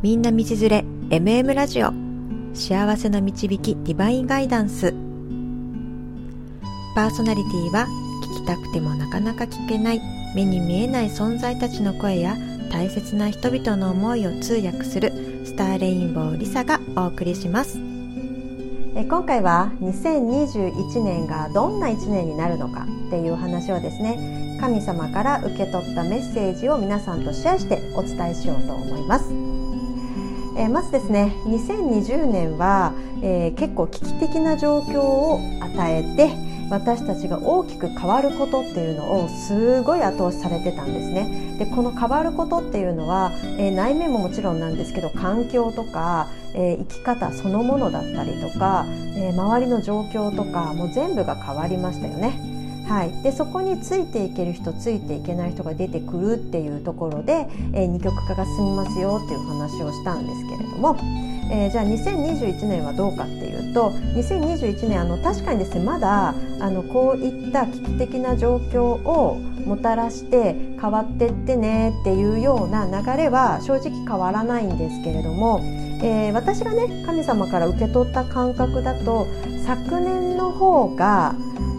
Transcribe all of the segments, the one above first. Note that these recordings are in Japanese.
みんな道連れ MM ラジオ。幸せの導きディバインガイダンス。パーソナリティは聞きたくてもなかなか聞けない目に見えない存在たちの声や大切な人々の思いを通訳するスターレインボーリサがお送りします。え今回は2021年がどんな1年になるのかっていう話をですね神様から受け取ったメッセージを皆さんとシェアしてお伝えしようと思います。えー、まずですね2020年は、えー、結構危機的な状況を与えて私たちが大きく変わることっていうのをすごい後押しされてたんですね。でこの変わることっていうのは、えー、内面ももちろんなんですけど環境とか、えー、生き方そのものだったりとか、えー、周りの状況とかもう全部が変わりましたよね。はい、でそこについていける人ついていけない人が出てくるっていうところで、えー、二極化が進みますよっていう話をしたんですけれども、えー、じゃあ2021年はどうかっていうと2021年あの確かにですねまだあのこういった危機的な状況をもたらして変わってってねっていうような流れは正直変わらないんですけれども、えー、私がね神様から受け取った感覚だと昨年の方が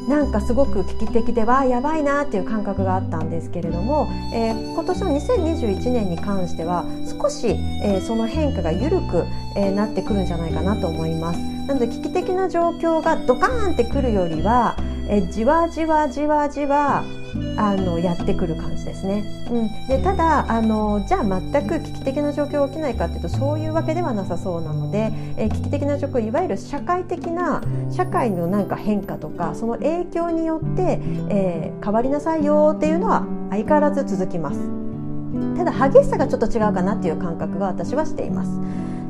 なんかすごく危機的でわあやばいなっていう感覚があったんですけれども、えー、今年の2021年に関しては少し、えー、その変化が緩く、えー、なってくるんじゃないかなと思います。なので危機的な状況がドカーンってくるよりは、えじわじわじわじわあのやってくる感じですね。うん、でただあのじゃあ全く危機的な状況が起きないかというとそういうわけではなさそうなので、えー、危機的な状況いわゆる社会的な社会のなんか変化とかその影響によって、えー、変わりなさいよっていうのは相変わらず続きます。ただ激しさがちょっと違うかなっていう感覚が私はしています。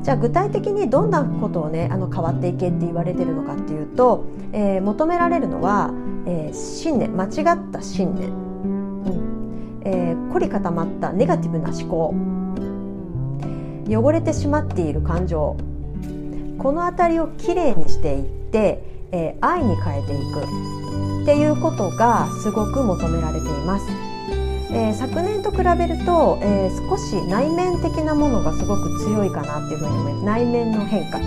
じゃあ具体的にどんなことをねあの変わっていけって言われてるのかっていうと、えー、求められるのは、えー、信念間違った信念、うん。えー、凝り固まったネガティブな思考。汚れてしまっている感情。この辺りをきれいにしていって、えー、愛に変えていく。っていうことがすごく求められています。えー、昨年と比べると、えー、少し内面的なものがすごく強いかなっていうふうに思います。内面の変化、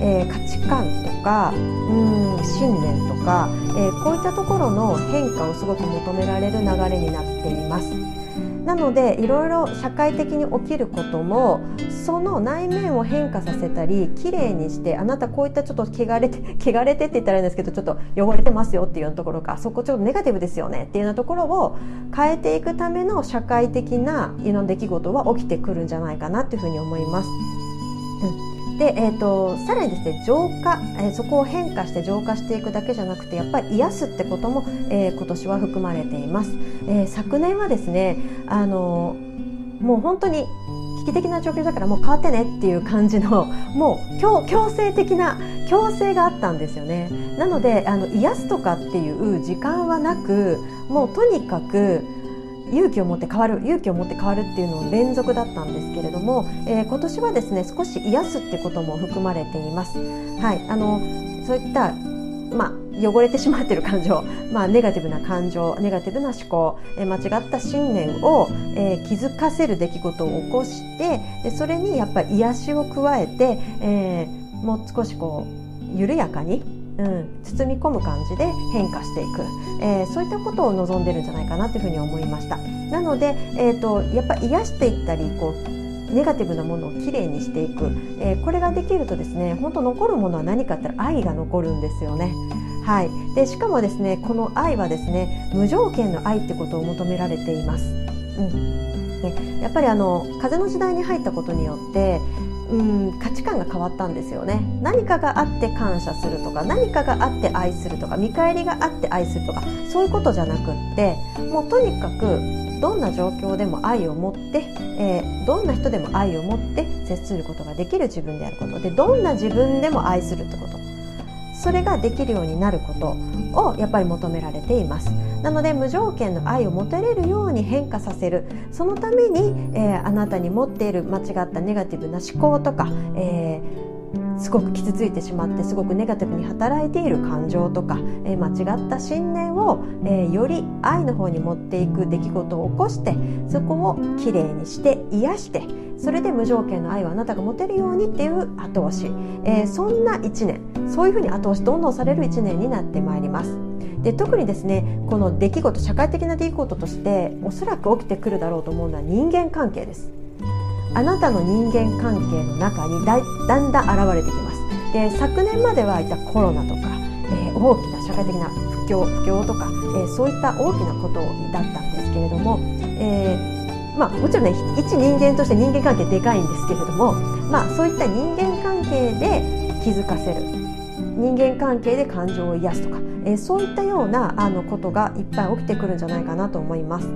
えー、価値観とかうん信念とか、えこういったところの変化をすごく求められる流れになっています。なのでいろいろ社会的に起きることもその内面を変化させたりきれいにしてあなたこういったちょっと汚れて 汚れてって言ったらいいんですけどちょっと汚れてますよっていうようなところかそこちょっとネガティブですよねっていうようなところを変えていくための社会的ないろんな出来事は起きてくるんじゃないかなっていうふうに思います。うんで、えーと、さらにですね浄化、えー、そこを変化して浄化していくだけじゃなくてやっぱり癒すってことも、えー、今年は含まれています、えー、昨年はですねあのもう本当に危機的な状況だからもう変わってねっていう感じの もう強強制的な強制があったんですよね。なのであの癒すとかっていう時間はなくもうとにかく勇気を持って変わる勇気を持って変わるっていうのの連続だったんですけれども、えー、今年はですね少し癒すってことも含まれています。はい、あのそういったまあ、汚れてしまっている感情、まあ、ネガティブな感情ネガティブな思考、え、間違った信念を、えー、気づかせる出来事を起こしてでそれにやっぱり癒しを加えて、えー、もう少しこう緩やかにうん、包み込む感じで変化していく、えー、そういったことを望んでるんじゃないかなというふうに思いました。なので、えーと、やっぱ癒していったりこうネガティブなものをきれいにしていく、えー、これができるとですね本当残るものは何かって愛が残るんですよね。はい、でしかもですねこの愛はですね無条件の愛ってことを求められています。うん。ね、やっぱりあの風の時代に入ったことによってうん価値観が変わったんですよね。何かがあって感謝するとか何かがあって愛するとか見返りがあって愛するとかそういうことじゃなくってもうとにかくどんな状況でも愛を持って、えー、どんな人でも愛を持って接することができる自分であること。でどんな自分でも愛するってこと。それができるようになることをやっぱり求められています。なので無条件の愛を持てれるように変化させる。そのために、えー、あなたに持っている間違ったネガティブな思考とか、えー、すごく傷ついてしまってすごくネガティブに働いている感情とか、えー、間違った信念を、えー、より愛の方に持っていく出来事を起こしてそこをきれいにして癒してそれで無条件の愛をあなたが持てるようにっていう後押し、えー、そんな1年。そういうふうに後押しどんどんされる1年になってまいります。で特にですねこの出来事社会的な出来事としておそらく起きてくるだろうと思うのは人間関係です。あなたの人間関係の中にだんだん現れてきます。で昨年まではいたコロナとか、えー、大きな社会的な不況不況とか、えー、そういった大きなことだったんですけれども、えー、まあ、もちろんね一人間として人間関係でかいんですけれども、まあ、そういった人間関係で気づかせる人間関係で感情を癒すとか、えー、そういったようなあのことがいっぱい起きてくるんじゃないかなと思います。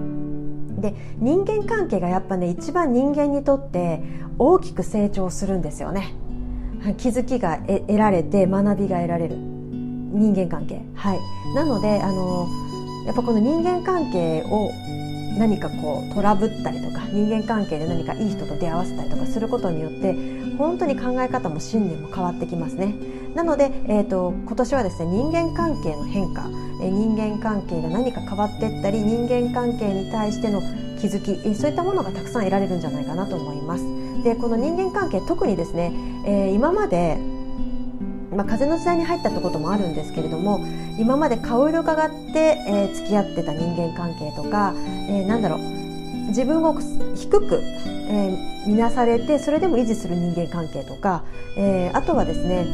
で人間関係がやっぱね一番人間にとって大きく成長するんですよね。気づきが得られて学びが得られる人間関係はいなのであのやっぱこの人間関係を何かこうトラブったりとか人間関係で何かいい人と出会わせたりとかすることによって本当に考え方も信念も変わってきますね。なので、えーと、今年はですね人間関係の変化、え人間関係が何か変わっていったり人間関係に対しての気づき、えそういったものがたくさん得られるんじゃないかなと思います。でこの人間関係特にですね、えー、今までまあ、風の時代に入ったってこともあるんですけれども今まで顔色がって、えー、付き合ってた人間関係とか、えー、なんだろう自分を低く、えー、見なされてそれでも維持する人間関係とか、えー、あとはですね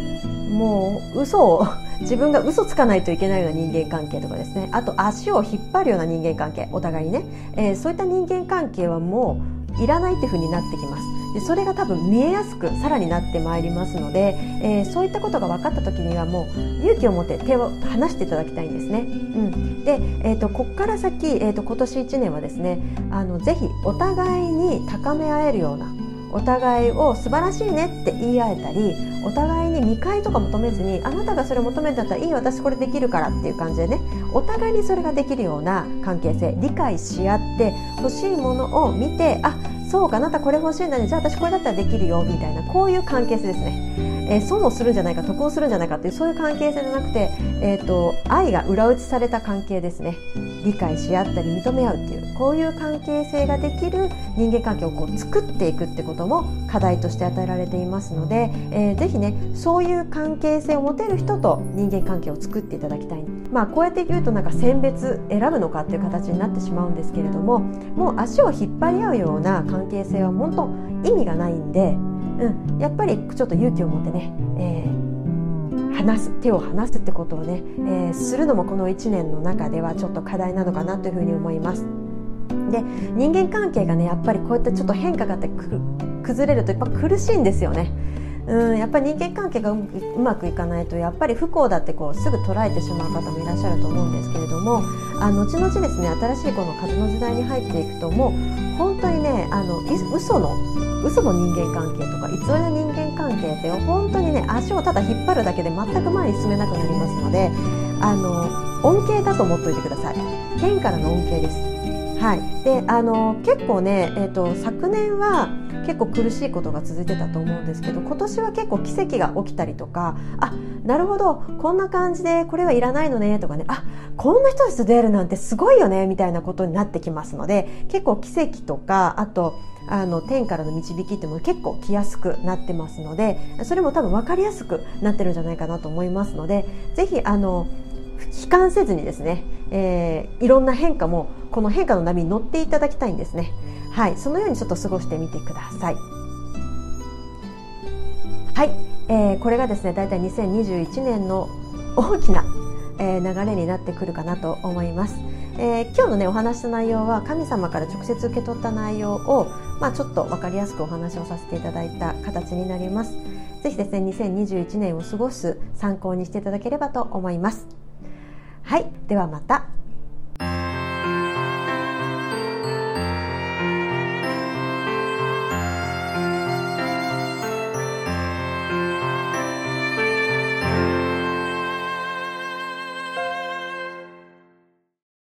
もう嘘を 自分が嘘つかないといけないような人間関係とかですねあと足を引っ張るような人間関係お互いにね、えー、そういった人間関係はもういらないっていうふうになってきます。でそれが多分見えやすくさらになってまいりますので、えー、そういったことが分かった時にはもう勇気を持って手を離していただきたいんですね。うん、で、えーと、ここから先、えーと、今年1年はですねあのぜひお互いに高め合えるようなお互いを素晴らしいねって言い合えたりお互いに見返りとか求めずにあなたがそれを求めてたらいい私これできるからっていう感じでねお互いにそれができるような関係性理解し合って欲しいものを見てあそうかあなたこれ欲しいんだねじゃあ私これだったらできるよみたいな。こういう関係性ですね、えー、損をするんじゃないか得をするんじゃないかっていうそういう関係性じゃなくて、えーと、愛が裏打ちされた関係ですね。理解し合ったり認め合うっていうこういう関係性ができる人間関係をこう作っていくってことも課題として与えられていますので、えー、ぜひねそういう関係性を持てる人と人間関係を作っていただきたい。まあこうやって言うとなんか選別選ぶのかっていう形になってしまうんですけれどももう足を引っ張り合うような関係性は本当意味がないんで、うん、やっぱりちょっと勇気を持ってね、えー、話す手を離すってことをね、えー、するのもこの1年の中ではちょっと課題なのかなというふうに思います。で人間関係がねやっぱりこうやってちょっと変化があって崩れるとやっぱ苦しいんですよね。うん、やっぱり人間関係がうまくいかないとやっぱり不幸だってこうすぐ捉えてしまう方もいらっしゃると思うんですけれどもあ後々ですね新しいこの風の時代に入っていくともう本当にねあの嘘の嘘の人間関係とか偽りの人間関係って本当にね足をただ引っ張るだけで全く前に進めなくなりますのであの恩恵だと思っておいてください。天からの恩恵です。はい、であの結構ね、えーと、昨年は結構苦しいことが続いてたと思うんですけど今年は結構奇跡が起きたりとかあなるほどこんな感じでこれはいらないのねとかねあこんな人たちと出会えるなんてすごいよねみたいなことになってきますので結構奇跡とかあとあの天からの導きっても結構来やすくなってますのでそれも多分分かりやすくなってるんじゃないかなと思いますのでぜひあの悲観せずにですね、えー、いろんな変化もこの変化の波に乗っていただきたいんですね。はいそのようにちょっと過ごしてみてください。はい、えー、これがですねだいたい2021年の大きな、えー、流れになってくるかなと思います、えー、今日のねお話の内容は神様から直接受け取った内容をまあ、ちょっと分かりやすくお話をさせていただいた形になります。ぜひですね、2021年を過ごす参考にしていただければと思います。はい、ではまた。